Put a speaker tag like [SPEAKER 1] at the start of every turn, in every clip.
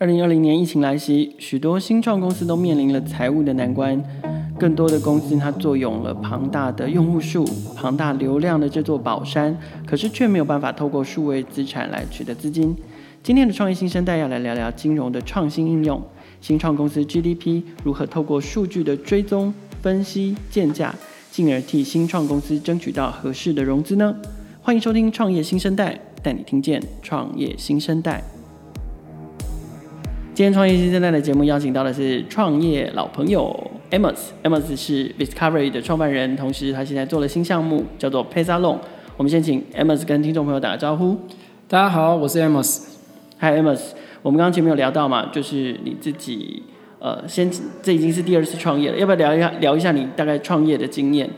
[SPEAKER 1] 二零二零年疫情来袭，许多新创公司都面临了财务的难关。更多的公司它坐拥了庞大的用户数、庞大流量的这座宝山，可是却没有办法透过数位资产来取得资金。今天的创业新生代要来聊聊金融的创新应用，新创公司 GDP 如何透过数据的追踪、分析、建价，进而替新创公司争取到合适的融资呢？欢迎收听创业新生代，带你听见创业新生代。今天创业新生代的节目邀请到的是创业老朋友 Amos，Amos 是 Discovery 的创办人，同时他现在做了新项目叫做 PaySalon。我们先请 Amos 跟听众朋友打个招呼。
[SPEAKER 2] 大家好，我是 Amos。
[SPEAKER 1] Hi Amos，我们刚刚前面有聊到嘛，就是你自己呃，先这已经是第二次创业了，要不要聊一下聊一下你大概创业的经验？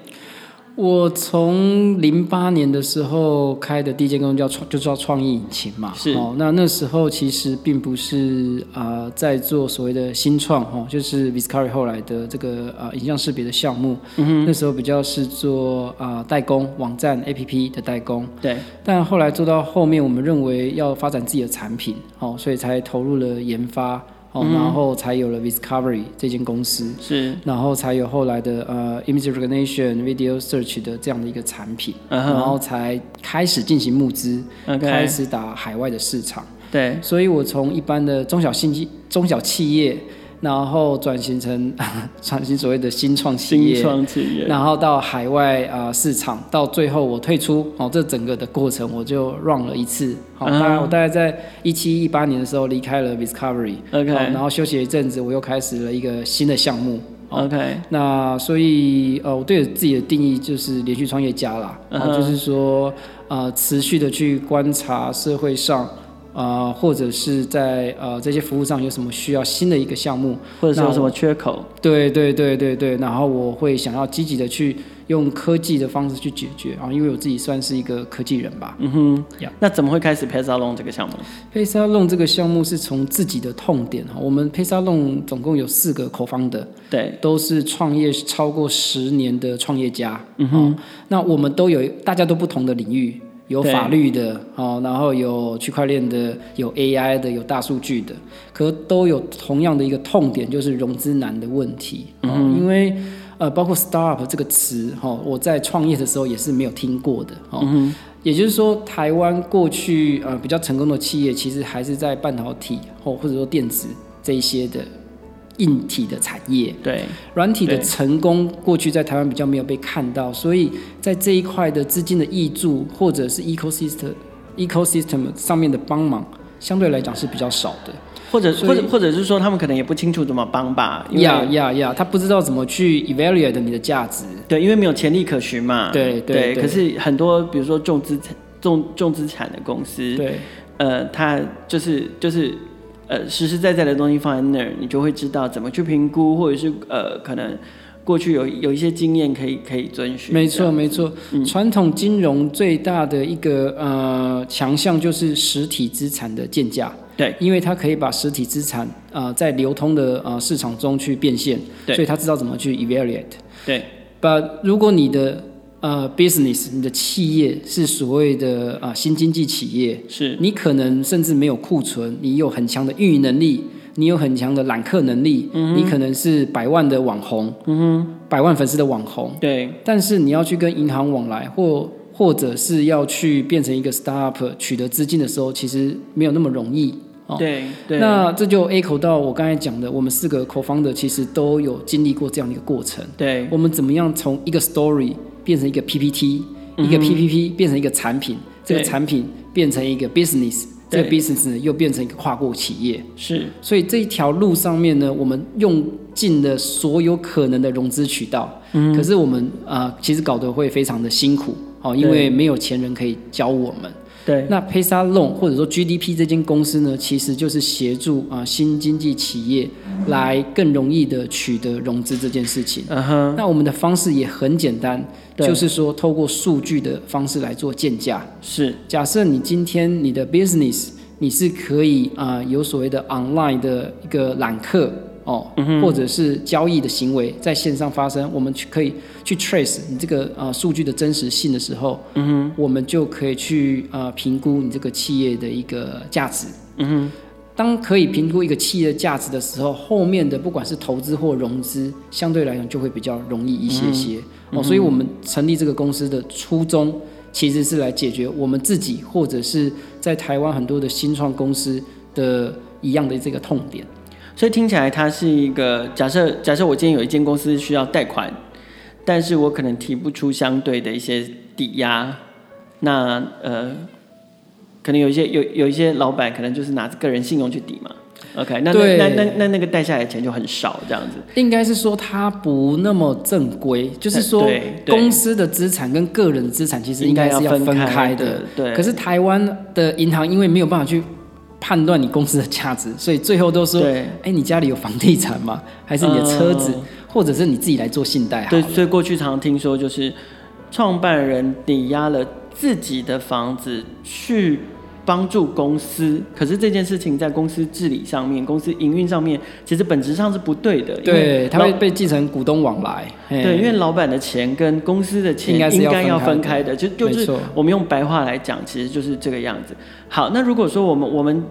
[SPEAKER 2] 我从零八年的时候开的第一间公司叫创，就叫创意引擎嘛。
[SPEAKER 1] 是。
[SPEAKER 2] 哦，那那时候其实并不是啊、呃，在做所谓的新创哦，就是 Viscovery 后来的这个啊、呃、影像识别的项目。嗯哼。那时候比较是做啊、呃、代工网站 APP 的代工。
[SPEAKER 1] 对。
[SPEAKER 2] 但后来做到后面，我们认为要发展自己的产品，哦，所以才投入了研发。哦，然后才有了 Discovery 这间公司，
[SPEAKER 1] 是，
[SPEAKER 2] 然后才有后来的呃 Image Recognition、Video Search 的这样的一个产品，uh. 然后才开始进行募资.开始打海外的市场。
[SPEAKER 1] 对，
[SPEAKER 2] 所以我从一般的中小信中小企业。然后转型成 转型所谓的新创企业，
[SPEAKER 1] 新创企业，
[SPEAKER 2] 然后到海外啊、呃、市场，到最后我退出，哦，这整个的过程我就 run 了一次，好，当、uh、然.我大概在一七一八年的时候离开了 Discovery，OK. 然后休息了一阵子，我又开始了一个新的项目
[SPEAKER 1] ，OK，
[SPEAKER 2] 那所以呃，我对自己的定义就是连续创业家啦，uh -huh. 就是说呃，持续的去观察社会上。啊、呃，或者是在呃这些服务上有什么需要新的一个项目，
[SPEAKER 1] 或者是有什么缺口？
[SPEAKER 2] 对对对对对，然后我会想要积极的去用科技的方式去解决啊，因为我自己算是一个科技人吧。
[SPEAKER 1] 嗯哼，yeah. 那怎么会开始 PaySalon 这个项目
[SPEAKER 2] ？PaySalon 这个项目是从自己的痛点哈，我们 PaySalon 总共有四个 co-founder，
[SPEAKER 1] 对，
[SPEAKER 2] 都是创业超过十年的创业家。嗯哼，那我们都有大家都不同的领域。有法律的哦，然后有区块链的，有 AI 的，有大数据的，可都有同样的一个痛点，就是融资难的问题。嗯，因为呃，包括 startup 这个词哈，我在创业的时候也是没有听过的。嗯，也就是说，台湾过去呃比较成功的企业，其实还是在半导体或或者说电子这一些的。硬体的产业，
[SPEAKER 1] 对。
[SPEAKER 2] 软体的成功，过去在台湾比较没有被看到，所以在这一块的资金的挹注，或者是 ecosystem ecosystem 上面的帮忙，相对来讲是比较少的，
[SPEAKER 1] 或者或者或者是说，他们可能也不清楚怎么帮吧，
[SPEAKER 2] 呀呀呀，他不知道怎么去 evaluate 你的价值，
[SPEAKER 1] 对，因为没有潜力可循嘛，
[SPEAKER 2] 对对，对，
[SPEAKER 1] 可是很多比如说重资产重重资产的公司，
[SPEAKER 2] 对，
[SPEAKER 1] 呃，他就是就是。呃，实实在在的东西放在那儿，你就会知道怎么去评估，或者是呃，可能过去有有一些经验可以可以遵循。
[SPEAKER 2] 没错，没错。嗯，传统金融最大的一个呃强项就是实体资产的建价。
[SPEAKER 1] 对，
[SPEAKER 2] 因为它可以把实体资产啊、呃、在流通的呃市场中去变现，对，所以他知道怎么去 evaluate。
[SPEAKER 1] 对
[SPEAKER 2] ，But 如果你的呃，business，你的企业是所谓的啊、呃、新经济企业，
[SPEAKER 1] 是。
[SPEAKER 2] 你可能甚至没有库存，你有很强的运营能力，你有很强的揽客能力，嗯，你可能是百万的网红，嗯哼，百万粉丝的网红，
[SPEAKER 1] 对，
[SPEAKER 2] 但是你要去跟银行往来，或或者是要去变成一个 startup 取得资金的时候，其实没有那么容易，
[SPEAKER 1] 哦、对对，
[SPEAKER 2] 那这就 echo 到我刚才讲的，我们四个 co-founder 其实都有经历过这样的一个过程，
[SPEAKER 1] 对，
[SPEAKER 2] 我们怎么样从一个 story 变成一个 PPT，、嗯、一个 PPP 变成一个产品，这个产品变成一个 business，这个 business 呢又变成一个跨国企业。
[SPEAKER 1] 是，
[SPEAKER 2] 所以这一条路上面呢，我们用尽了所有可能的融资渠道。嗯，可是我们啊、呃，其实搞得会非常的辛苦哦，因为没有钱人可以教我们。
[SPEAKER 1] 对，
[SPEAKER 2] 那 PaySalon 或者说 GDP 这间公司呢，其实就是协助啊新经济企业来更容易的取得融资这件事情。嗯哼。那我们的方式也很简单，就是说透过数据的方式来做建价。
[SPEAKER 1] 是。假
[SPEAKER 2] 设你今天你的 business 你是可以啊有所谓的 online 的一个揽客。哦、嗯，或者是交易的行为在线上发生，我们去可以去 trace 你这个呃数据的真实性的时候，嗯哼，我们就可以去呃评估你这个企业的一个价值，嗯哼。当可以评估一个企业的价值的时候，后面的不管是投资或融资，相对来讲就会比较容易一些些。嗯、哦，所以我们成立这个公司的初衷，其实是来解决我们自己或者是在台湾很多的新创公司的一样的这个痛点。
[SPEAKER 1] 所以听起来，它是一个假设。假设我今天有一间公司需要贷款，但是我可能提不出相对的一些抵押，那呃。可能有一些有有一些老板可能就是拿个人信用去抵嘛，OK，那那那那那那个贷下来的钱就很少这样子。
[SPEAKER 2] 应该是说它不那么正规，就是说公司的资产跟个人的资产其实应该是要分开的。对。可是台湾的银行因为没有办法去判断你公司的价值，所以最后都说，哎、欸，你家里有房地产吗？还是你的车子，嗯、或者是你自己来做信贷？
[SPEAKER 1] 对，所以过去常常听说就是创办人抵押了自己的房子去。帮助公司，可是这件事情在公司治理上面、公司营运上面，其实本质上是不对的。
[SPEAKER 2] 对，它会被继承股东往来。
[SPEAKER 1] 对，因为老板的钱跟公司的钱应该要分开的，就就是我们用白话来讲，其实就是这个样子。好，那如果说我们我们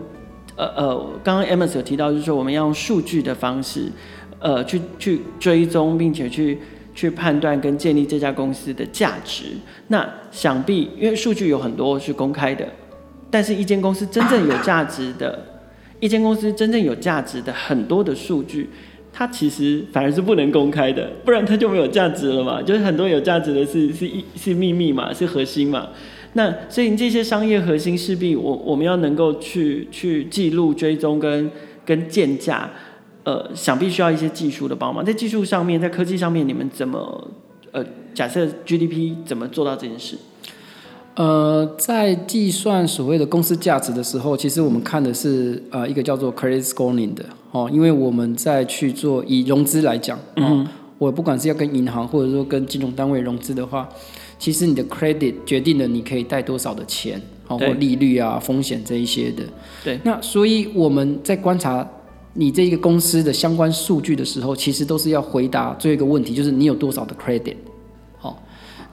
[SPEAKER 1] 呃呃，刚刚 Amos 有提到，就是说我们要用数据的方式，呃，去去追踪，并且去去判断跟建立这家公司的价值。那想必因为数据有很多是公开的。但是，一间公司真正有价值的，一间公司真正有价值的很多的数据，它其实反而是不能公开的，不然它就没有价值了嘛。就是很多有价值的是是是秘密嘛，是核心嘛。那所以这些商业核心势必我我们要能够去去记录、追踪跟跟建价，呃，想必需要一些技术的帮忙。在技术上面，在科技上面，你们怎么呃，假设 GDP 怎么做到这件事？
[SPEAKER 2] 呃，在计算所谓的公司价值的时候，其实我们看的是呃一个叫做 credit scoring 的哦，因为我们在去做以融资来讲，嗯，我不管是要跟银行或者说跟金融单位融资的话，其实你的 credit 决定了你可以贷多少的钱，哦，或利率啊、风险这一些的。
[SPEAKER 1] 对。
[SPEAKER 2] 那所以我们在观察你这一个公司的相关数据的时候，其实都是要回答最后一个问题，就是你有多少的 credit。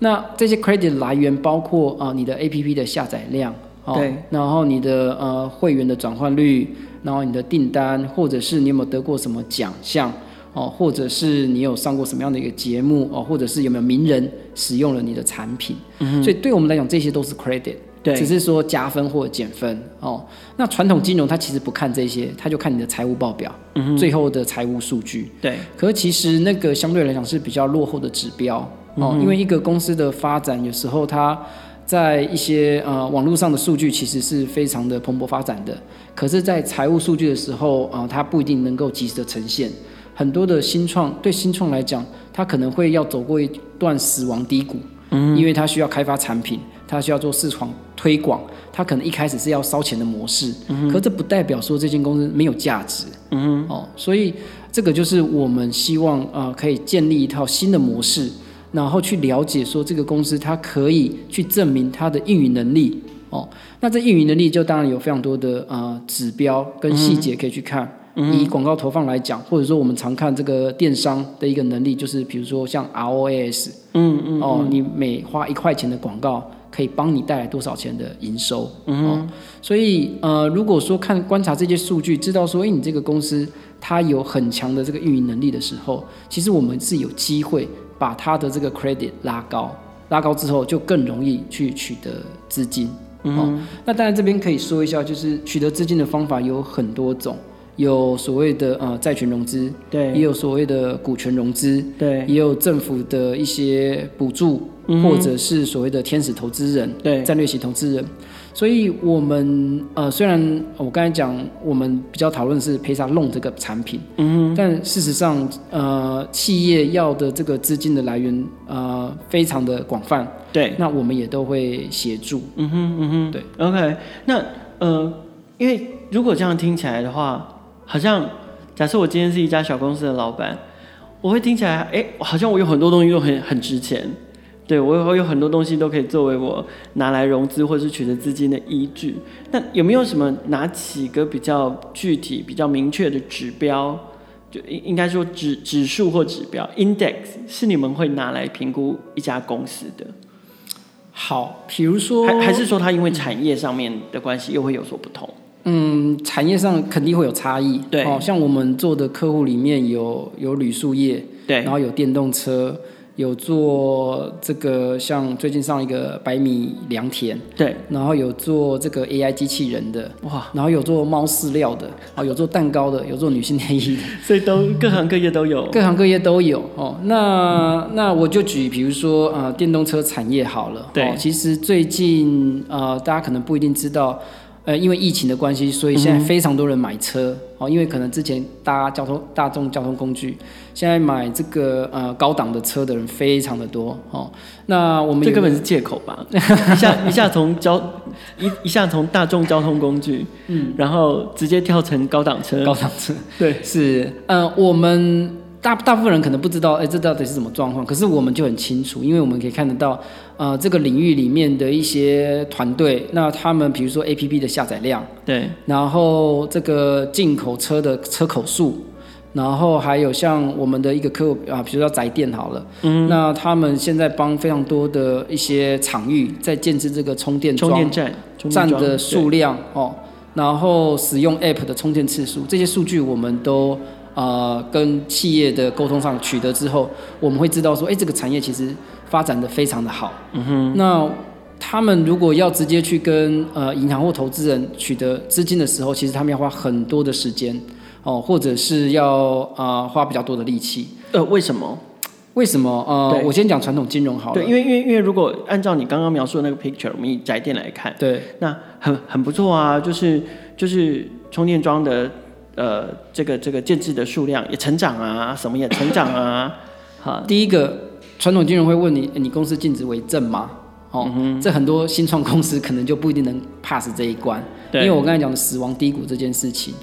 [SPEAKER 2] 那这些 credit 来源包括啊、呃，你的 APP 的下载量，哦、对，然后你的呃会员的转换率，然后你的订单，或者是你有没有得过什么奖项，哦，或者是你有上过什么样的一个节目，哦，或者是有没有名人使用了你的产品，嗯，所以对我们来讲，这些都是 credit，对，只是说加分或减分，哦，那传统金融它其实不看这些，它就看你的财务报表，嗯，最后的财务数据，对，可是其实那个相对来讲是比较落后的指标。哦，因为一个公司的发展，有时候它在一些呃网络上的数据其实是非常的蓬勃发展的，可是，在财务数据的时候啊，呃，它不一定能够及时的呈现。很多的新创对新创来讲，它可能会要走过一段死亡低谷，嗯，因为它需要开发产品，它需要做市场推广，它可能一开始是要烧钱的模式，嗯，可这不代表说这间公司没有价值，嗯，哦，所以这个就是我们希望啊，呃，可以建立一套新的模式。然后去了解说这个公司它可以去证明它的运营能力哦，那这运营能力就当然有非常多的呃指标跟细节可以去看。嗯、以广告投放来讲，或者说我们常看这个电商的一个能力，就是比如说像 ROAS，嗯嗯哦，你每花一块钱的广告可以帮你带来多少钱的营收？嗯哦，所以呃如果说看观察这些数据，知道说哎你这个公司它有很强的这个运营能力的时候，其实我们是有机会。把他的这个 credit 拉高，拉高之后就更容易去取得资金。嗯、哦，那当然这边可以说一下，就是取得资金的方法有很多种，有所谓的呃债权融资，对，也有所谓的股权融资，对，也有政府的一些补助，嗯、或者是所谓的天使投资人，对，战略型投资人。所以，我们呃，虽然我刚才讲，我们比较讨论是 PaySa Loan 这个产品，嗯，但事实上，呃，企业要的这个资金的来源，呃，非常的广泛，对，那我们也都会协助，嗯哼，嗯哼，对
[SPEAKER 1] ，OK，那呃，因为如果这样听起来的话，好像假设我今天是一家小公司的老板，我会听起来，哎，好像我有很多东西都很很值钱。对，我我有很多东西都可以作为我拿来融资或是取得资金的依据。那有没有什么哪几个比较具体、比较明确的指标？就应应该说指指数或指标 （index） 是你们会拿来评估一家公司的？
[SPEAKER 2] 好，比如说，
[SPEAKER 1] 还还是说它因为产业上面的关系又会有所不同？
[SPEAKER 2] 嗯，产业上肯定会有差异。
[SPEAKER 1] 对，
[SPEAKER 2] 哦，像我们做的客户里面有有铝塑业，
[SPEAKER 1] 对，
[SPEAKER 2] 然后有电动车。有做这个，像最近上一个百米良田，
[SPEAKER 1] 对，
[SPEAKER 2] 然后有做这个 AI 机器人的，哇，然后有做猫饲料的，哦，有做蛋糕的，有做女性内衣的，
[SPEAKER 1] 所以都各行各业都有，
[SPEAKER 2] 各行各业都有哦。那、嗯、那我就举，比如说呃，电动车产业好了，
[SPEAKER 1] 对，
[SPEAKER 2] 其实最近呃，大家可能不一定知道。呃，因为疫情的关系，所以现在非常多人买车哦、嗯。因为可能之前搭交通大众交通工具，现在买这个呃高档的车的人非常的多哦。那我们
[SPEAKER 1] 这根本是借口吧？一下一下从交一一下从大众交通工具，嗯，然后直接跳成高档车。
[SPEAKER 2] 高档车，
[SPEAKER 1] 对，
[SPEAKER 2] 是呃我们。大大部分人可能不知道，哎，这到底是什么状况？可是我们就很清楚，因为我们可以看得到，呃，这个领域里面的一些团队，那他们比如说 APP 的下载量，
[SPEAKER 1] 对，
[SPEAKER 2] 然后这个进口车的车口数，然后还有像我们的一个客户啊，比如说宅电好了，嗯，那他们现在帮非常多的一些场域在建置这个充电
[SPEAKER 1] 充电站，
[SPEAKER 2] 站的数量哦，然后使用 App 的充电次数，这些数据我们都。呃，跟企业的沟通上取得之后，我们会知道说，哎，这个产业其实发展的非常的好。嗯哼。那他们如果要直接去跟呃银行或投资人取得资金的时候，其实他们要花很多的时间哦，或者是要啊、呃、花比较多的力气。
[SPEAKER 1] 呃，为什么？
[SPEAKER 2] 为什么？呃，我先讲传统金融好了。
[SPEAKER 1] 对，因为因为因为如果按照你刚刚描述的那个 picture，我们以宅电来看，
[SPEAKER 2] 对，
[SPEAKER 1] 那很很不错啊，就是就是充电桩的。呃，这个这个建制的数量也成长啊，什么也成长啊。好，
[SPEAKER 2] 第一个传统金融会问你，你公司净值为正吗？哦、嗯，这很多新创公司可能就不一定能 pass 这一关。因为我刚才讲的死亡低谷这件事情，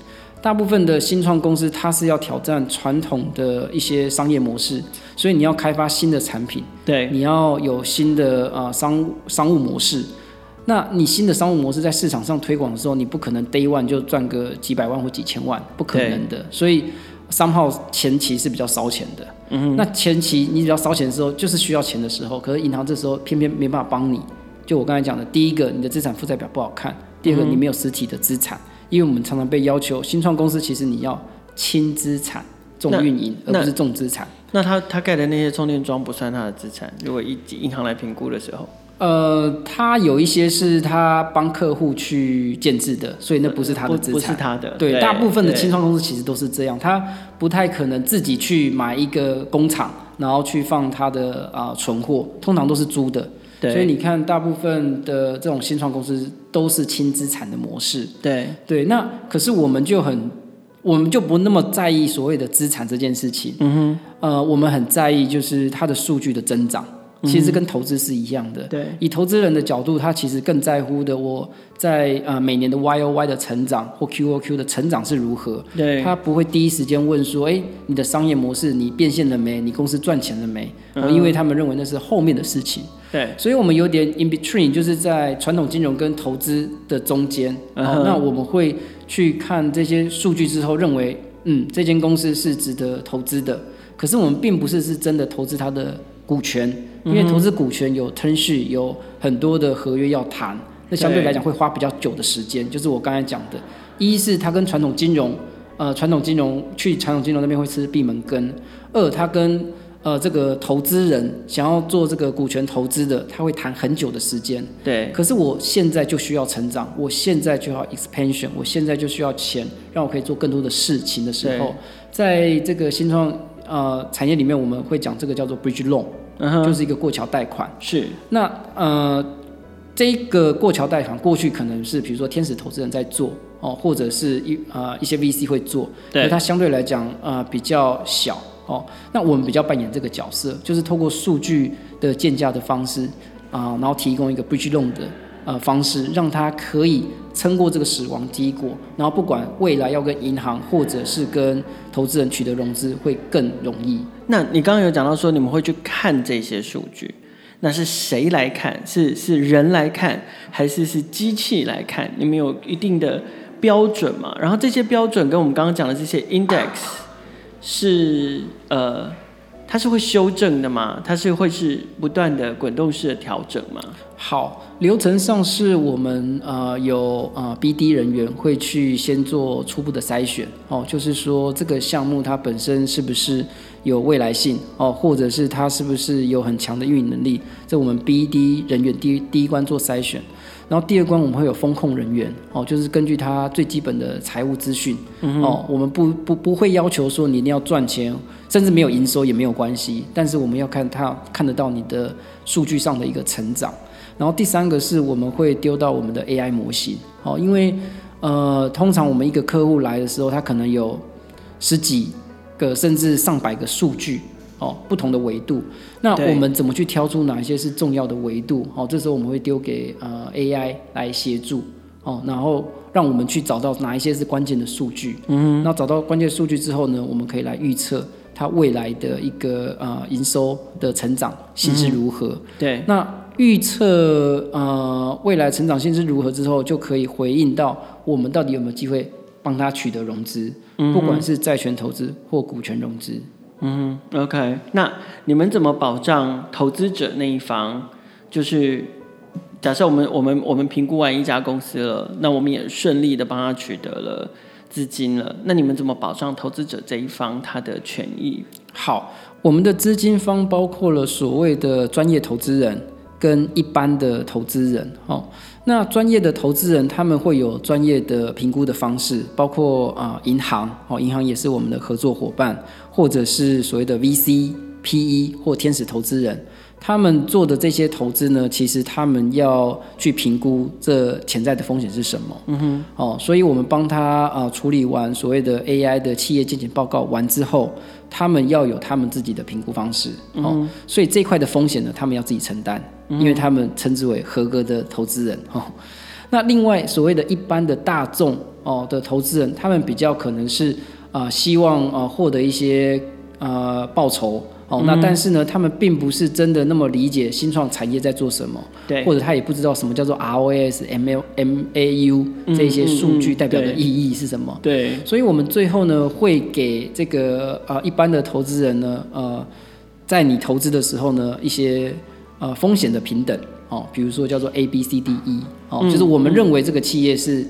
[SPEAKER 2] 大部分的新创公司它是要挑战传统的一些商业模式，所以你要开发新的产品，
[SPEAKER 1] 对，
[SPEAKER 2] 你要有新的呃商商务模式。那你新的商务模式在市场上推广的时候，你不可能 day one 就赚个几百万或几千万，不可能的。所以，somehow 前期是比较烧钱的。嗯哼。那前期你只要烧钱的时候，就是需要钱的时候，可是银行这时候偏偏没办法帮你。就我刚才讲的，第一个，你的资产负债表不好看；第二个，你没有实体的资产。因为我们常常被要求，新创公司其实你要轻资产重运营，而不是重资产。
[SPEAKER 1] 那他他盖的那些充电桩不算他的资产？如果以银行来评估的时候？
[SPEAKER 2] 呃，他有一些是他帮客户去建制的，所以那不是他的资产，
[SPEAKER 1] 不是他的。
[SPEAKER 2] 对，大部分的清创公司其实都是这样，他不太可能自己去买一个工厂，然后去放他的啊、呃、存货，通常都是租的。对，所以你看，大部分的这种新创公司都是轻资产的模式。
[SPEAKER 1] 对
[SPEAKER 2] 对，那可是我们就很，我们就不那么在意所谓的资产这件事情。嗯哼，呃，我们很在意就是它的数据的增长。其实跟投资是一样的。对，以投资人的角度，他其实更在乎的，我在呃每年的 Y O Y 的成长或 Q O Q 的成长是如何。对，他不会第一时间问说，哎，你的商业模式你变现了没？你公司赚钱了没？嗯，因为他们认为那是后面的事情。对，所以我们有点 in between，就是在传统金融跟投资的中间。嗯，那我们会去看这些数据之后，认为嗯这间公司是值得投资的。可是我们并不是是真的投资它的股权。因为投资股权有 term sheet，有很多的合约要谈，那相对来讲会花比较久的时间。就是我刚才讲的，一是它跟传统金融，呃，传统金融去传统金融那边会吃闭门羹；二，它跟呃这个投资人想要做这个股权投资的，他会谈很久的时间。对。可是我现在就需要成长，我现在就要 expansion，我现在就需要钱，让我可以做更多的事情的时候，在这个新创呃产业里面，我们会讲这个叫做 bridge loan。Uh. 就是一个过桥贷款，是那呃，这个过桥贷款过去可能是比如说天使投资人在做哦，或者是一呃一些 VC 会做，对，它相对来讲呃比较小哦。那我们比较扮演这个角色，就是透过数据的建价的方式啊、呃，然后提供一个 bridge loan 的呃方式，让他可以撑过这个死亡低谷，然后不管未来要跟银行或者是跟投资人取得融资会更容易。
[SPEAKER 1] 那你刚刚有讲到说你们会去看这些数据，那是谁来看？是是人来看，还是是机器来看？你们有一定的标准吗？然后这些标准跟我们刚刚讲的这些 index 是呃它是会修正的吗？它是会是不断的滚动式的调整吗？
[SPEAKER 2] 好，流程上是我们呃有呃 BD 人员会去先做初步的筛选哦，就是说这个项目它本身是不是有未来性哦，或者是它是不是有很强的运营能力，这我们 BD 人员第一第一关做筛选。然后第二关我们会有风控人员哦，就是根据他最基本的财务资讯、嗯、哦，我们不不不会要求说你一定要赚钱，甚至没有营收也没有关系，但是我们要看他看得到你的数据上的一个成长。然后第三个是我们会丢到我们的 AI 模型哦，因为呃通常我们一个客户来的时候，他可能有十几个甚至上百个数据。哦，不同的维度，那我们怎么去挑出哪一些是重要的维度？哦，这时候我们会丢给呃 AI 来协助，哦，然后让我们去找到哪一些是关键的数据。嗯，那找到关键数据之后呢，我们可以来预测它未来的一个呃营收的成长性是如何。嗯、
[SPEAKER 1] 对，
[SPEAKER 2] 那预测呃未来成长性是如何之后，就可以回应到我们到底有没有机会帮他取得融资，嗯、不管是债权投资或股权融资。
[SPEAKER 1] 嗯，OK，那你们怎么保障投资者那一方？就是假设我们我们我们评估完一家公司了，那我们也顺利的帮他取得了资金了，那你们怎么保障投资者这一方他的权益？
[SPEAKER 2] 好，我们的资金方包括了所谓的专业投资人跟一般的投资人，哦。那专业的投资人，他们会有专业的评估的方式，包括啊银行哦，银行也是我们的合作伙伴，或者是所谓的 VC、PE 或天使投资人，他们做的这些投资呢，其实他们要去评估这潜在的风险是什么。嗯哼，哦，所以我们帮他啊处理完所谓的 AI 的企业健检报告完之后，他们要有他们自己的评估方式。哦，所以这块的风险呢，他们要自己承担。因为他们称之为合格的投资人哦，那另外所谓的一般的大众哦的投资人，他们比较可能是啊希望啊获得一些呃报酬。哦，那但是呢，他们并不是真的那么理解新创产业在做什么，对，或者他也不知道什么叫做 ROAS、ML、MAU 这些数据代表的意义是什么，对，所以我们最后呢会给这个呃一般的投资人呢呃在你投资的时候呢一些。呃，风险的平等。哦，比如说叫做 A B C D E 哦，嗯、就是我们认为这个企业是、嗯、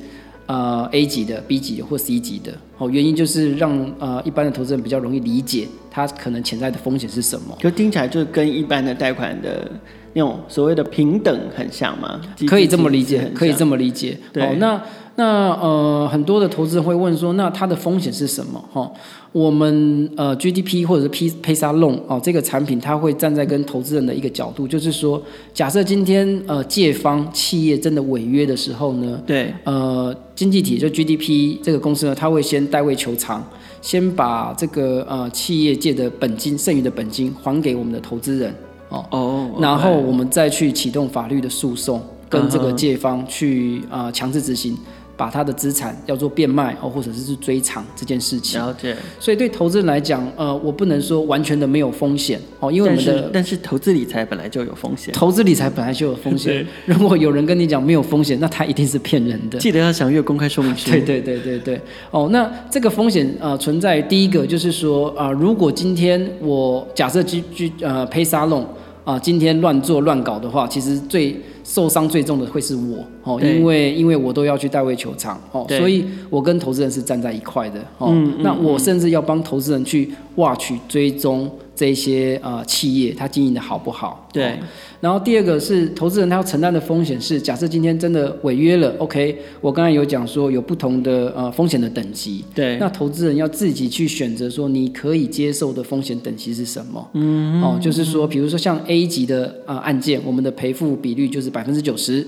[SPEAKER 2] 呃 A 级的、B 级的或 C 级的哦，原因就是让呃一般的投资人比较容易理解它可能潜在的风险是什么。
[SPEAKER 1] 就听起来就跟一般的贷款的那种所谓的平等很像吗？
[SPEAKER 2] 可以这么理解，可以这么理解。对，哦、那那呃很多的投资人会问说，那它的风险是什么？哈、哦。我们呃 GDP 或者是 P Paysa Loan 哦，这个产品它会站在跟投资人的一个角度，就是说，假设今天呃借方企业真的违约的时候呢，对，呃经济体就 GDP 这个公司呢，它会先代位求偿，先把这个呃企业借的本金剩余的本金还给我们的投资人哦哦，oh. 然后我们再去启动法律的诉讼，跟这个借方去啊强制执行。把他的资产要做变卖哦，或者是追偿这件事情。了解。所以对投资人来讲，呃，我不能说完全的没有风险哦，因为我们的
[SPEAKER 1] 但是，投资理财本来就有风险。
[SPEAKER 2] 投资理财本来就有风险。对 如果有人跟你讲没有风险，那他一定是骗人的。
[SPEAKER 1] 记得要详阅公开说明书。
[SPEAKER 2] 对对对对对。哦，那这个风险呃存在，第一个就是说啊、呃，如果今天我假设居居呃配沙龙啊，今天乱做乱搞的话，其实最。受伤最重的会是我哦，因为因为我都要去代位求偿哦，所以我跟投资人是站在一块的哦。那我甚至要帮投资人去挖取追踪这些呃企业，它经营的好不好？对。然后第二个是投资人他要承担的风险是，假设今天真的违约了，OK，我刚才有讲说有不同的呃风险的等级，对，那投资人要自己去选择说你可以接受的风险等级是什么？嗯，哦，就是说，比如说像 A 级的呃案件，我们的赔付比率就是百分之九十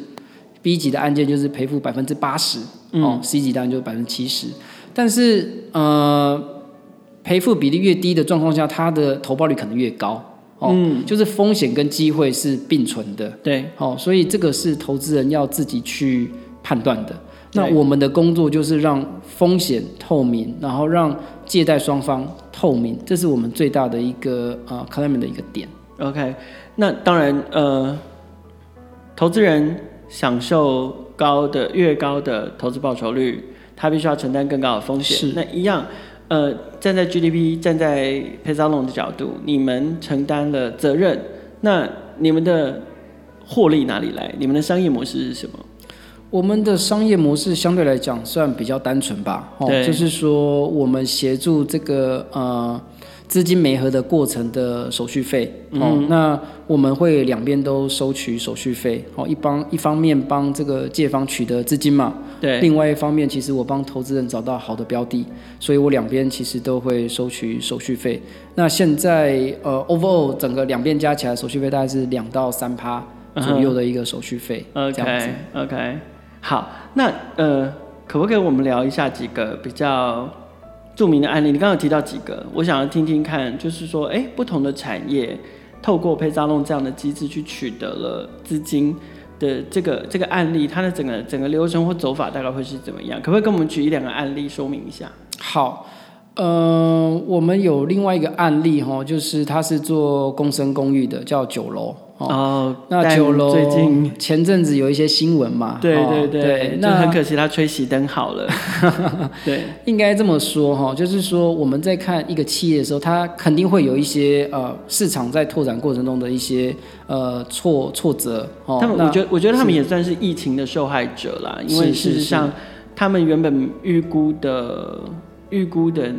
[SPEAKER 2] ；B 级的案件就是赔付百分之八十，哦，C 级当然就是百分之七十。但是呃，赔付比例越低的状况下，它的投报率可能越高。哦，嗯，就是风险跟机会是并存的，对，哦，所以这个是投资人要自己去判断的。那我们的工作就是让风险透明，然后让借贷双方透明，这是我们最大的一个呃 claim 的一个点。
[SPEAKER 1] OK，那当然，呃，投资人享受高的越高的投资报酬率，他必须要承担更高的风险。是，那一样。呃，站在 GDP，站在 p e z a l o n 的角度，你们承担了责任，那你们的获利哪里来？你们的商业模式是什么？
[SPEAKER 2] 我们的商业模式相对来讲算比较单纯吧，哦，就是说我们协助这个呃资金媒合的过程的手续费，哦、嗯，那我们会两边都收取手续费，哦，一帮一方面帮这个借方取得资金嘛，
[SPEAKER 1] 对，
[SPEAKER 2] 另外一方面其实我帮投资人找到好的标的，所以我两边其实都会收取手续费。那现在呃，overall 整个两边加起来手续费大概是两到三趴左右的一个手续费，
[SPEAKER 1] 嗯、
[SPEAKER 2] 这样子
[SPEAKER 1] ，OK OK。好，那呃，可不可以我们聊一下几个比较著名的案例？你刚刚有提到几个，我想要听听看，就是说，哎，不同的产业透过配扎弄这样的机制去取得了资金的这个这个案例，它的整个整个流程或走法大概会是怎么样？可不可以跟我们举一两个案例说明一下？
[SPEAKER 2] 好，呃，我们有另外一个案例哈，就是他是做共生公寓的，叫九楼。
[SPEAKER 1] 哦，
[SPEAKER 2] 那九楼
[SPEAKER 1] 最近
[SPEAKER 2] 前阵子有一些新闻嘛？
[SPEAKER 1] 对对对，
[SPEAKER 2] 对
[SPEAKER 1] 那很可惜，他吹熄灯好了。对，
[SPEAKER 2] 应该这么说哈，就是说我们在看一个企业的时候，它肯定会有一些呃市场在拓展过程中的一些呃挫挫折。哦，
[SPEAKER 1] 他们我觉得我觉得他们也算是疫情的受害者啦，因为事实上他们原本预估的预估的，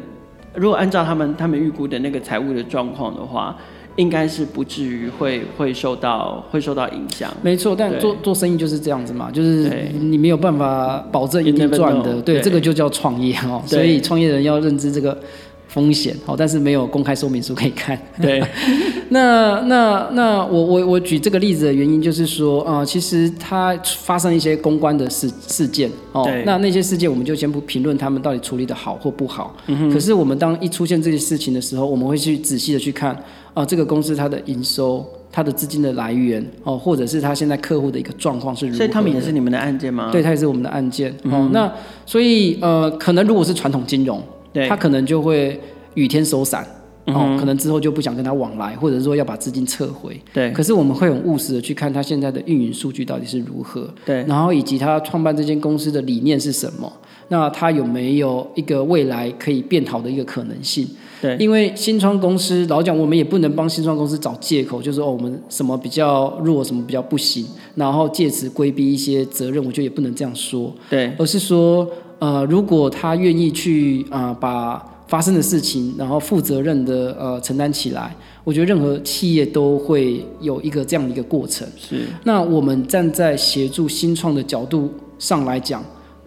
[SPEAKER 1] 如果按照他们他们预估的那个财务的状况的话。应该是不至于会会受到会受到影响，
[SPEAKER 2] 没错。但做做生意就是这样子嘛，就是你没有办法保证一定赚的，对，这个就叫创业哦。所以创业人要认知这个风险哦，但是没有公开说明书可以看。
[SPEAKER 1] 对，
[SPEAKER 2] 那那那我我我举这个例子的原因就是说啊、呃，其实它发生一些公关的事事件哦，那那些事件我们就先不评论他们到底处理的好或不好。嗯、可是我们当一出现这些事情的时候，我们会去仔细的去看。啊，这个公司它的营收、它的资金的来源，哦，或者是它现在客户的一个状况是如何？
[SPEAKER 1] 所以他们也是你们的案件吗？
[SPEAKER 2] 对，它也是我们的案件。嗯、哦，那所以呃，可能如果是传统金融，对，它可能就会雨天收伞，哦、嗯，可能之后就不想跟他往来，或者说要把资金撤回。对。可是我们会很务实的去看他现在的运营数据到底是如何，对，然后以及他创办这间公司的理念是什么，那他有没有一个未来可以变好的一个可能性？对，因为新创公司老讲，我们也不能帮新创公司找借口，就是哦，我们什么比较弱，什么比较不行，然后借此规避一些责任，我觉得也不能这样说。对，而是说，呃，如果他愿意去啊、呃，把发生的事情，然后负责任的呃承担起来，我觉得任何企业都会有一个这样的一个过程。是，那我们站在协助新创的角度上来讲，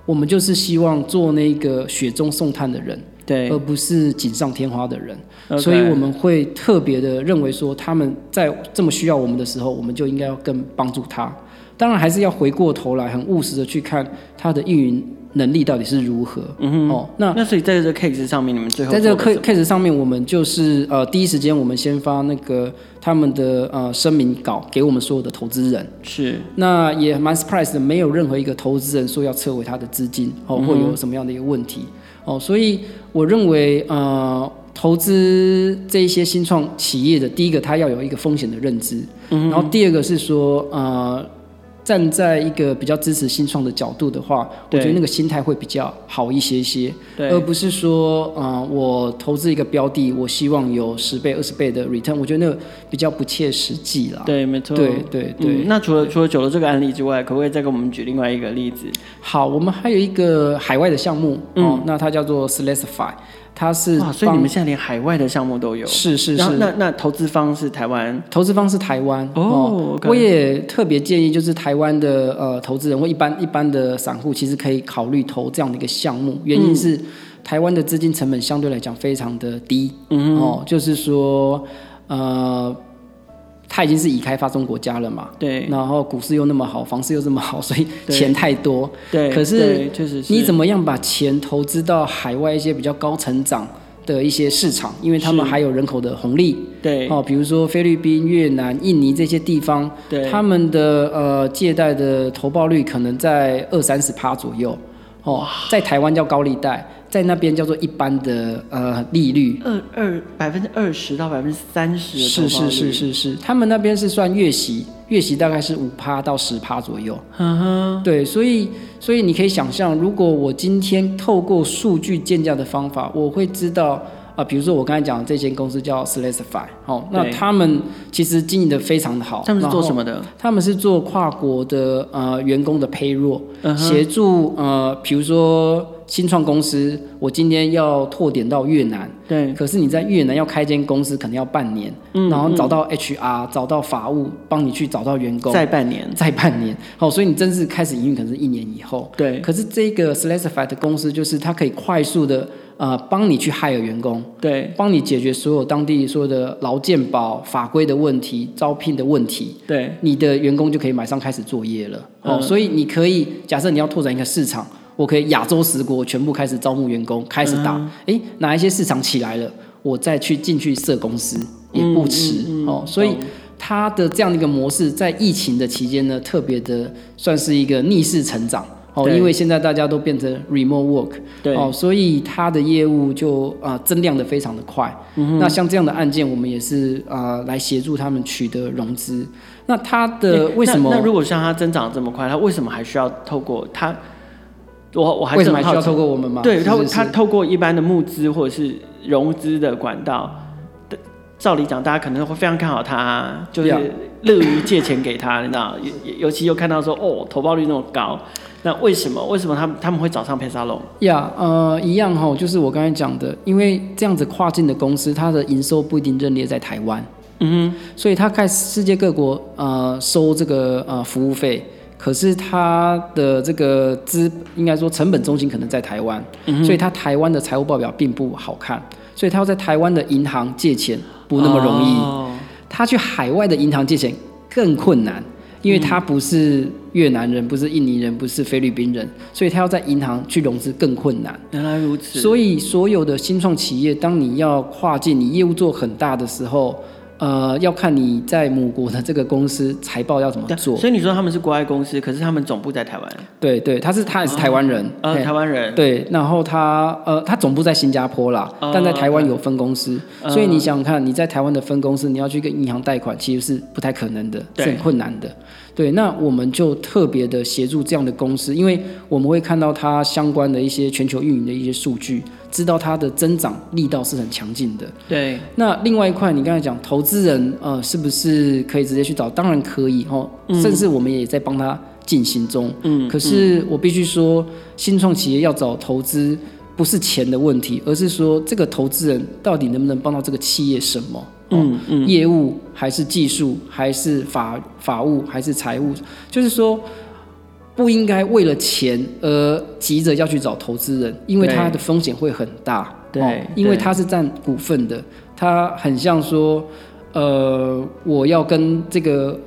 [SPEAKER 2] 我们就是希望做那个雪中送炭的人。对，而不是锦上添花的人.所以我们会特别的认为说，他们在这么需要我们的时候，我们就应该要更帮助他。当然，还是要回过头来，很务实的去看他的运营能力到底是如何。嗯哼，哦，那
[SPEAKER 1] 那所以在这个 case 上面，你们最后
[SPEAKER 2] 在这个 case 上面，我们就是呃，第一时间我们先发那个他们的呃声明稿给我们所有的投资人。是，那也蛮 surprise 的，没有任何一个投资人说要撤回他的资金，哦，或有什么样的一个问题。哦，所以我认为，呃，投资这一些新创企业的，第一个，他要有一个风险的认知，嗯，然后第二个是说，呃。站在一个比较支持新创的角度的话，我觉得那个心态会比较好一些些，而不是说，嗯、呃，我投资一个标的，我希望有十倍、二十倍的 return，我觉得那个比较不切实际啦。
[SPEAKER 1] 对，没错。
[SPEAKER 2] 对对对、嗯。
[SPEAKER 1] 那除了除了玖楼这个案例之外，可不可以再给我们举另外一个例子？
[SPEAKER 2] 好，我们还有一个海外的项目，嗯，哦、那它叫做 Celestify。它是，
[SPEAKER 1] 所以你们现在连海外的项目都有。
[SPEAKER 2] 是是是。
[SPEAKER 1] 那那投资方是台湾？
[SPEAKER 2] 投资方是台湾。哦。我也特别建议，就是台湾的呃投资人或一般一般的散户，其实可以考虑投这样的一个项目。原因是台湾的资金成本相对来讲非常的低。嗯。哦，就是说呃。它已经是已开发中国家了嘛？对。然后股市又那么好，房市又这么好，所以钱太多。对。可是，确实是。你怎么样把钱投资到海外一些比较高成长的一些市场？因为他们还有人口的红利。对。哦，比如说菲律宾、越南、印尼这些地方，对。他们的呃借贷的投报率可能在二三十趴左右。哦，在台湾叫高利贷。在那边叫做一般的呃利率，
[SPEAKER 1] 二二百分之二十到百分之三十，
[SPEAKER 2] 是是是是是，他们那边是算月息，月息大概是五趴到十趴左右。
[SPEAKER 1] 嗯哼，
[SPEAKER 2] 对，所以所以你可以想象，如果我今天透过数据建价的方法，我会知道。啊，比如说我刚才讲的这间公司叫 Slicefy，哦，那他们其实经营的非常的好。
[SPEAKER 1] 他们是做什么的？
[SPEAKER 2] 他们是做跨国的呃员工的 payroll，
[SPEAKER 1] 嗯、
[SPEAKER 2] 协助呃，比如说新创公司，我今天要拓点到越南，
[SPEAKER 1] 对，
[SPEAKER 2] 可是你在越南要开间公司，可能要半年，
[SPEAKER 1] 嗯，
[SPEAKER 2] 然后找到 HR，、嗯、找到法务，帮你去找到员工，
[SPEAKER 1] 再半年，
[SPEAKER 2] 再半年，好，所以你正式开始营运可能是一年以后，
[SPEAKER 1] 对。
[SPEAKER 2] 可是这个 Slicefy 的公司就是它可以快速的。呃，帮你去 hire 员工，
[SPEAKER 1] 对，
[SPEAKER 2] 帮你解决所有当地所有的劳健保法规的问题、招聘的问题，
[SPEAKER 1] 对，
[SPEAKER 2] 你的员工就可以马上开始作业了。嗯、哦，所以你可以假设你要拓展一个市场，我可以亚洲十国全部开始招募员工，开始打。哎、嗯，哪一些市场起来了，我再去进去设公司也不迟、嗯嗯嗯。哦，所以它的这样的一个模式，在疫情的期间呢，特别的算是一个逆势成长。哦，因为现在大家都变成 remote work，
[SPEAKER 1] 对，
[SPEAKER 2] 哦，所以它的业务就啊、呃、增量的非常的快。嗯。那像这样的案件，我们也是啊、呃、来协助他们取得融资。那它的为什么？
[SPEAKER 1] 那，那如果像它增长这么快，它为什么还需要透过它？我我还是
[SPEAKER 2] 为什么还需要透过我们吗？
[SPEAKER 1] 对，他，他透过一般的募资或者是融资的管道，照理讲，大家可能会非常看好他，就是乐于借钱给他，你知道？尤尤其又看到说哦，投报率那么高。那为什么？为什么他们他们会找上 Paysalon？
[SPEAKER 2] 呀，呃，一样哈，就是我刚才讲的，因为这样子跨境的公司，它的营收不一定认列在台湾，
[SPEAKER 1] 嗯哼，所
[SPEAKER 2] 以他开世界各国呃收这个呃服务费，可是他的这个资应该说成本中心可能在台湾，嗯，所以他台湾的财务报表并不好看，所以他要在台湾的银行借钱不那么容易，哦，他去海外的银行借钱更困难。因为他不是越南人，不是印尼人，不是菲律宾人，所以他要在银行去融资更困难。
[SPEAKER 1] 原来如此。
[SPEAKER 2] 所以所有的新创企业，当你要跨境，你业务做很大的时候。呃，要看你在母国的这个公司财报要怎么做。
[SPEAKER 1] 所以你说他们是国外公司，可是他们总部在台湾。
[SPEAKER 2] 对对，他是他也是台湾人，
[SPEAKER 1] 台湾人。
[SPEAKER 2] 对，然后他呃，他总部在新加坡啦，哦、但在台湾有分公司。哦、所以你想想看，你在台湾的分公司，你要去跟银行贷款，其实是不太可能的，是很困难的。对，那我们就特别的协助这样的公司，因为我们会看到它相关的一些全球运营的一些数据。知道它的增长力道是很强劲的。
[SPEAKER 1] 对。
[SPEAKER 2] 那另外一块，你刚才讲投资人，呃，是不是可以直接去找？当然可以哦。嗯。甚至我们也在帮他进行中。嗯。可是我必须说，新创企业要找投资，不是钱的问题，而是说这个投资人到底能不能帮到这个企业什么？
[SPEAKER 1] 嗯嗯。
[SPEAKER 2] 业务还是技术，还是法法务，还是财务？就是说。不应该为了钱而急着要去找投资人，因为他的风险会很大。
[SPEAKER 1] 对，哦、
[SPEAKER 2] 因为他是占股份的，他很像说，呃，我要跟这个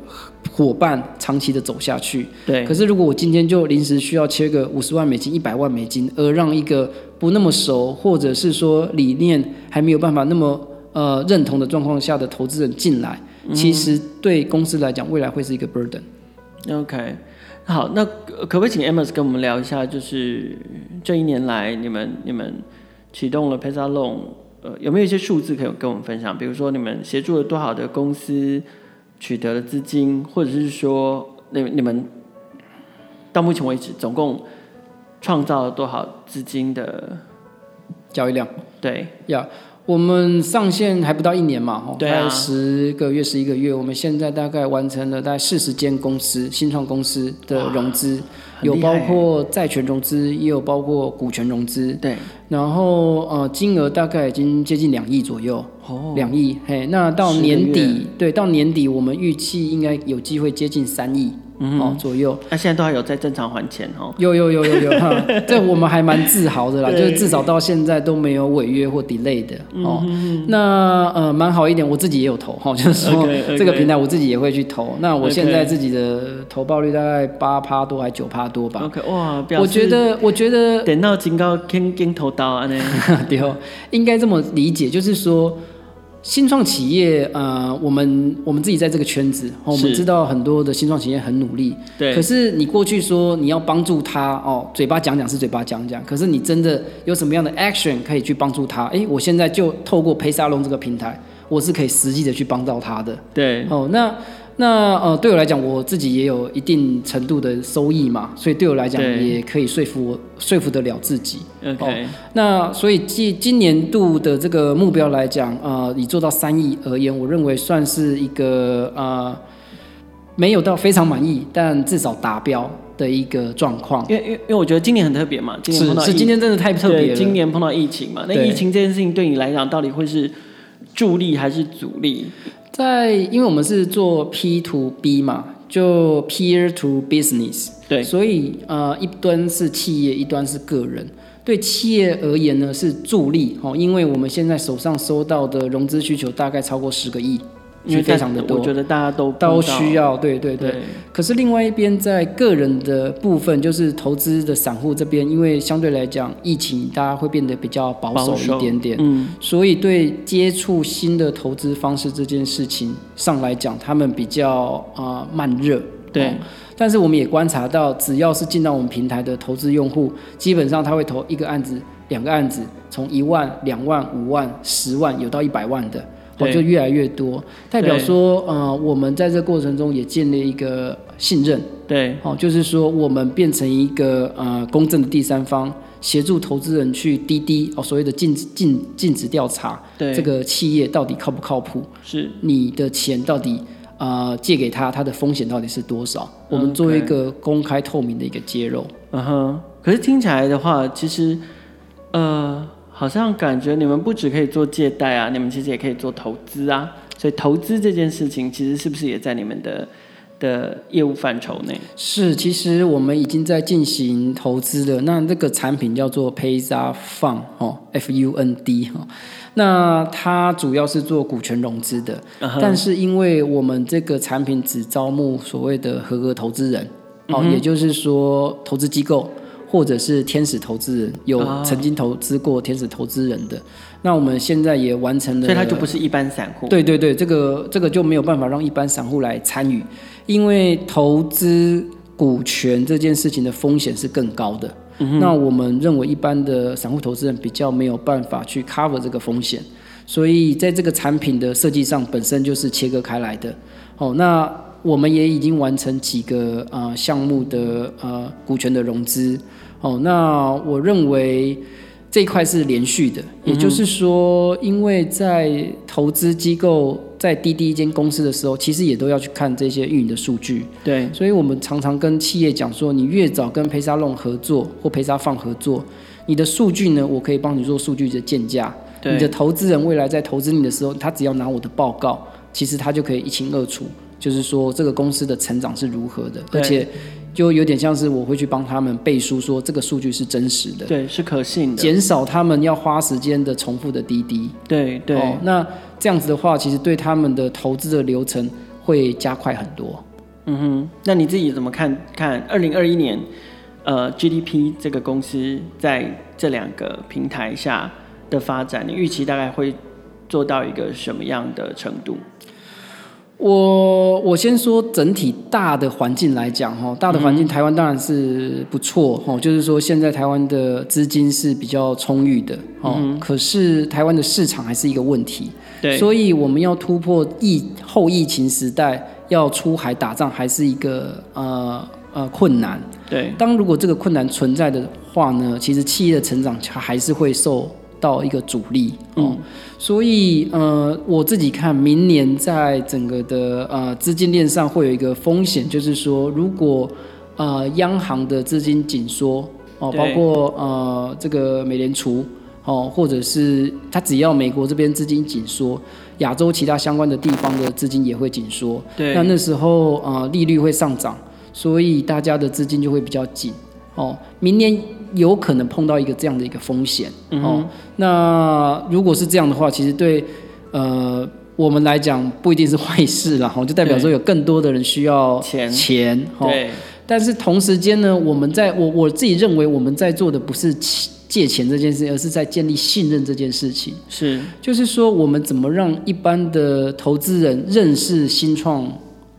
[SPEAKER 2] 伙伴长期的走下去。
[SPEAKER 1] 对。
[SPEAKER 2] 可是如果我今天就临时需要切个五十万美金、一百万美金，而让一个不那么熟，或者是说理念还没有办法那么呃认同的状况下的投资人进来，嗯，其实对公司来讲，未来会是一个 burden。
[SPEAKER 1] OK。好，那可不可以请 Amos 跟我们聊一下，就是这一年来你们你们启动了 Paysalon，呃，有没有一些数字可以跟我们分享？比如说你们协助了多少的公司取得了资金，或者是说你你们到目前为止总共创造了多少资金的
[SPEAKER 2] 交易量？
[SPEAKER 1] 对，
[SPEAKER 2] 要。我们上线还不到一年嘛，哦，
[SPEAKER 1] 对啊，
[SPEAKER 2] 十个月、十一个月，我们现在大概完成了大概四十间公司新创公司的融资，有包括债权融资，也有包括股权融资。
[SPEAKER 1] 对，
[SPEAKER 2] 然后呃，金额大概已经接近两亿左右，
[SPEAKER 1] 哦，
[SPEAKER 2] 两亿，嘿，那到年底，对，到年底我们预计应该有机会接近三亿。嗯，哦，左右，
[SPEAKER 1] 那、啊、现在都还有在正常还钱哦。
[SPEAKER 2] 有有有有有哈，这我们还蛮自豪的啦，就是至少到现在都没有违约或 delay 的哦。嗯、那呃蛮好一点，我自己也有投哈，就是说.这个平台我自己也会去投。那我现在自己的投报率大概八趴多还九趴多吧。
[SPEAKER 1] OK，哇，
[SPEAKER 2] 我觉得我觉得
[SPEAKER 1] 等到警告，天天投到啊呢，
[SPEAKER 2] 对，应该这么理解，就是说。新创企业，呃，我们我们自己在这个圈子，哦，我们知道很多的新创企业很努力，
[SPEAKER 1] 对。
[SPEAKER 2] 可是你过去说你要帮助他，哦，嘴巴讲讲是嘴巴讲讲，可是你真的有什么样的 action 可以去帮助他？哎，我现在就透过陪沙龙这个平台，我是可以实际的去帮到他的。
[SPEAKER 1] 对。
[SPEAKER 2] 哦，那。那呃，对我来讲，我自己也有一定程度的收益嘛，所以对我来讲也可以说服我，说服得了自己。
[SPEAKER 1] OK，
[SPEAKER 2] 哦，那所以今今年度的这个目标来讲，呃，以做到三亿而言，我认为算是一个呃，没有到非常满意，但至少达标的一个状况。
[SPEAKER 1] 因为因为因为我觉得今年很特别嘛，今年碰到
[SPEAKER 2] 是是今年真的太特别了。
[SPEAKER 1] 今年碰到疫情嘛，那疫情这件事情对你来讲，到底会是助力还是阻力？
[SPEAKER 2] 在，因为我们是做 P to B 嘛，就 Peer to Business，
[SPEAKER 1] 对，
[SPEAKER 2] 所以呃，一端是企业，一端是个人。对企业而言呢，是助力哦，因为我们现在手上收到的融资需求大概超过十个亿。因为非常的多，
[SPEAKER 1] 我觉得大家都
[SPEAKER 2] 都需要，对对对。
[SPEAKER 1] 对
[SPEAKER 2] 可是另外一边，在个人的部分，就是投资的散户这边，因为相对来讲，疫情大家会变得比较保守一点点，嗯，所以对接触新的投资方式这件事情上来讲，他们比较啊、呃、慢热，
[SPEAKER 1] 对、
[SPEAKER 2] 哦。但是我们也观察到，只要是进到我们平台的投资用户，基本上他会投一个案子、两个案子，从一万、两万、五万、十万，有到一百万的。哦，就越来越多，代表说，呃，我们在这个过程中也建立一个信任，
[SPEAKER 1] 对，
[SPEAKER 2] 哦，就是说，我们变成一个呃公正的第三方，协助投资人去滴滴哦，所谓的尽尽尽职调查，
[SPEAKER 1] 对，
[SPEAKER 2] 这个企业到底靠不靠谱？
[SPEAKER 1] 是，
[SPEAKER 2] 你的钱到底呃借给他，他的风险到底是多少？我们做一个公开透明的一个揭露。
[SPEAKER 1] 嗯哼，可是听起来的话，其实，呃。好像感觉你们不只可以做借贷啊，你们其实也可以做投资啊。所以投资这件事情，其实是不是也在你们的的业务范畴内？
[SPEAKER 2] 是，其实我们已经在进行投资了。那这个产品叫做 Payza Fund 哦，F U N D 哈。那它主要是做股权融资的，uh huh. 但是因为我们这个产品只招募所谓的合格投资人，哦、uh，huh. 也就是说投资机构。或者是天使投资人，有曾经投资过天使投资人的，哦、那我们现在也完成了，
[SPEAKER 1] 所以他就不是一般散户。
[SPEAKER 2] 对对对，这个这个就没有办法让一般散户来参与，因为投资股权这件事情的风险是更高的。嗯、那我们认为一般的散户投资人比较没有办法去 cover 这个风险，所以在这个产品的设计上本身就是切割开来的。哦，那我们也已经完成几个呃项目的呃股权的融资。哦，那我认为这一块是连续的，也就是说，因为在投资机构在滴滴一间公司的时候，其实也都要去看这些运营的数据。
[SPEAKER 1] 对，
[SPEAKER 2] 所以我们常常跟企业讲说，你越早跟 PaySalon 合作或 PaySafan 合作，你的数据呢，我可以帮你做数据的建价。对，你的投资人未来在投资你的时候，他只要拿我的报告，其实他就可以一清二楚，就是说这个公司的成长是如何的，而且。就有点像是我会去帮他们背书，说这个数据是真实的，
[SPEAKER 1] 对，是可信的，
[SPEAKER 2] 减少他们要花时间的重复的滴滴，
[SPEAKER 1] 对对、哦。
[SPEAKER 2] 那这样子的话，其实对他们的投资的流程会加快很多。
[SPEAKER 1] 嗯哼，那你自己怎么看看二零二一年，呃，GDP 这个公司在这两个平台下的发展，你预期大概会做到一个什么样的程度？
[SPEAKER 2] 我我先说整体大的环境来讲哈，大的环境台湾当然是不错哈，就是说现在台湾的资金是比较充裕的哦，可是台湾的市场还是一个问题，对，所以我们要突破疫后疫情时代要出海打仗还是一个呃呃困难，
[SPEAKER 1] 对，
[SPEAKER 2] 当如果这个困难存在的话呢，其实企业的成长还是会受到一个阻力，嗯，所以呃，我自己看明年在整个的呃资金链上会有一个风险，就是说，如果呃央行的资金紧缩哦，包括呃这个美联储哦，或者是它只要美国这边资金紧缩，亚洲其他相关的地方的资金也会紧缩，
[SPEAKER 1] 对，
[SPEAKER 2] 那那时候呃利率会上涨，所以大家的资金就会比较紧哦，明年。有可能碰到一个这样的一个风险、嗯、哦。那如果是这样的话，其实对呃我们来讲不一定是坏事啦，就代表说有更多的人需要钱钱。
[SPEAKER 1] 对。
[SPEAKER 2] 但是同时间呢，我们在我我自己认为我们在做的不是钱借钱这件事，而是在建立信任这件事情。
[SPEAKER 1] 是，
[SPEAKER 2] 就是说我们怎么让一般的投资人认识新创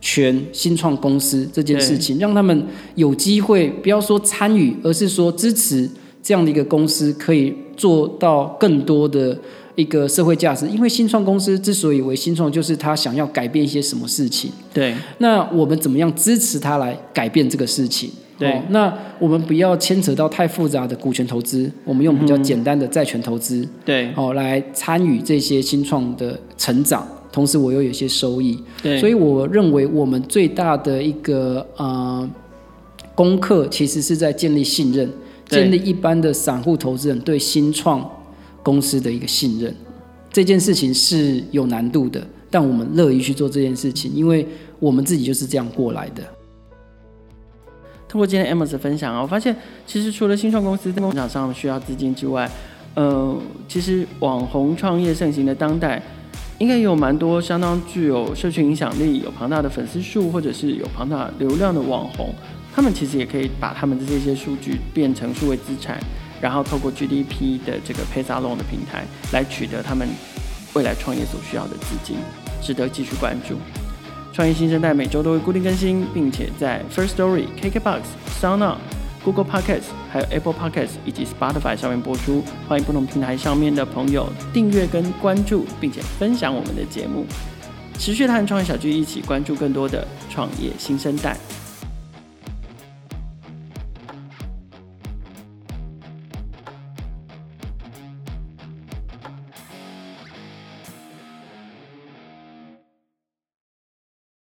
[SPEAKER 2] 圈、新创公司这件事情，让他们有机会，不要说参与，而是说支持这样的一个公司，可以做到更多的。一个社会价值，因为新创公司之所以为新创，就是他想要改变一些什么事情。
[SPEAKER 1] 对。
[SPEAKER 2] 那我们怎么样支持他来改变这个事情？
[SPEAKER 1] 对。
[SPEAKER 2] 哦，那我们不要牵扯到太复杂的股权投资，我们用比较简单的债权投资。
[SPEAKER 1] 嗯。对。
[SPEAKER 2] 哦，来参与这些新创的成长，同时我又有一些收益。
[SPEAKER 1] 对。
[SPEAKER 2] 所以我认为我们最大的一个呃功课，其实是在建立信任，建立一般的散户投资人对新创。公司的一个信任，这件事情是有难度的，但我们乐意去做这件事情，因为我们自己就是这样过来的。
[SPEAKER 1] 通过今天 Amos 的分享啊，我发现其实除了新创公司在市场上需要资金之外，呃，其实网红创业盛行的当代，应该也有蛮多相当具有社群影响力、有庞大的粉丝数或者是有庞大流量的网红，他们其实也可以把他们的这些数据变成数位资产。然后透过 GDP 的这个 PaySalon 的平台来取得他们未来创业所需要的资金，值得继续关注。创业新生代每周都会固定更新，并且在 First Story、KKBox、SoundOn、Google Podcasts、还有 Apple Podcasts 以及 Spotify 上面播出。欢迎不同平台上面的朋友订阅跟关注，并且分享我们的节目，持续和创业小聚一起关注更多的创业新生代。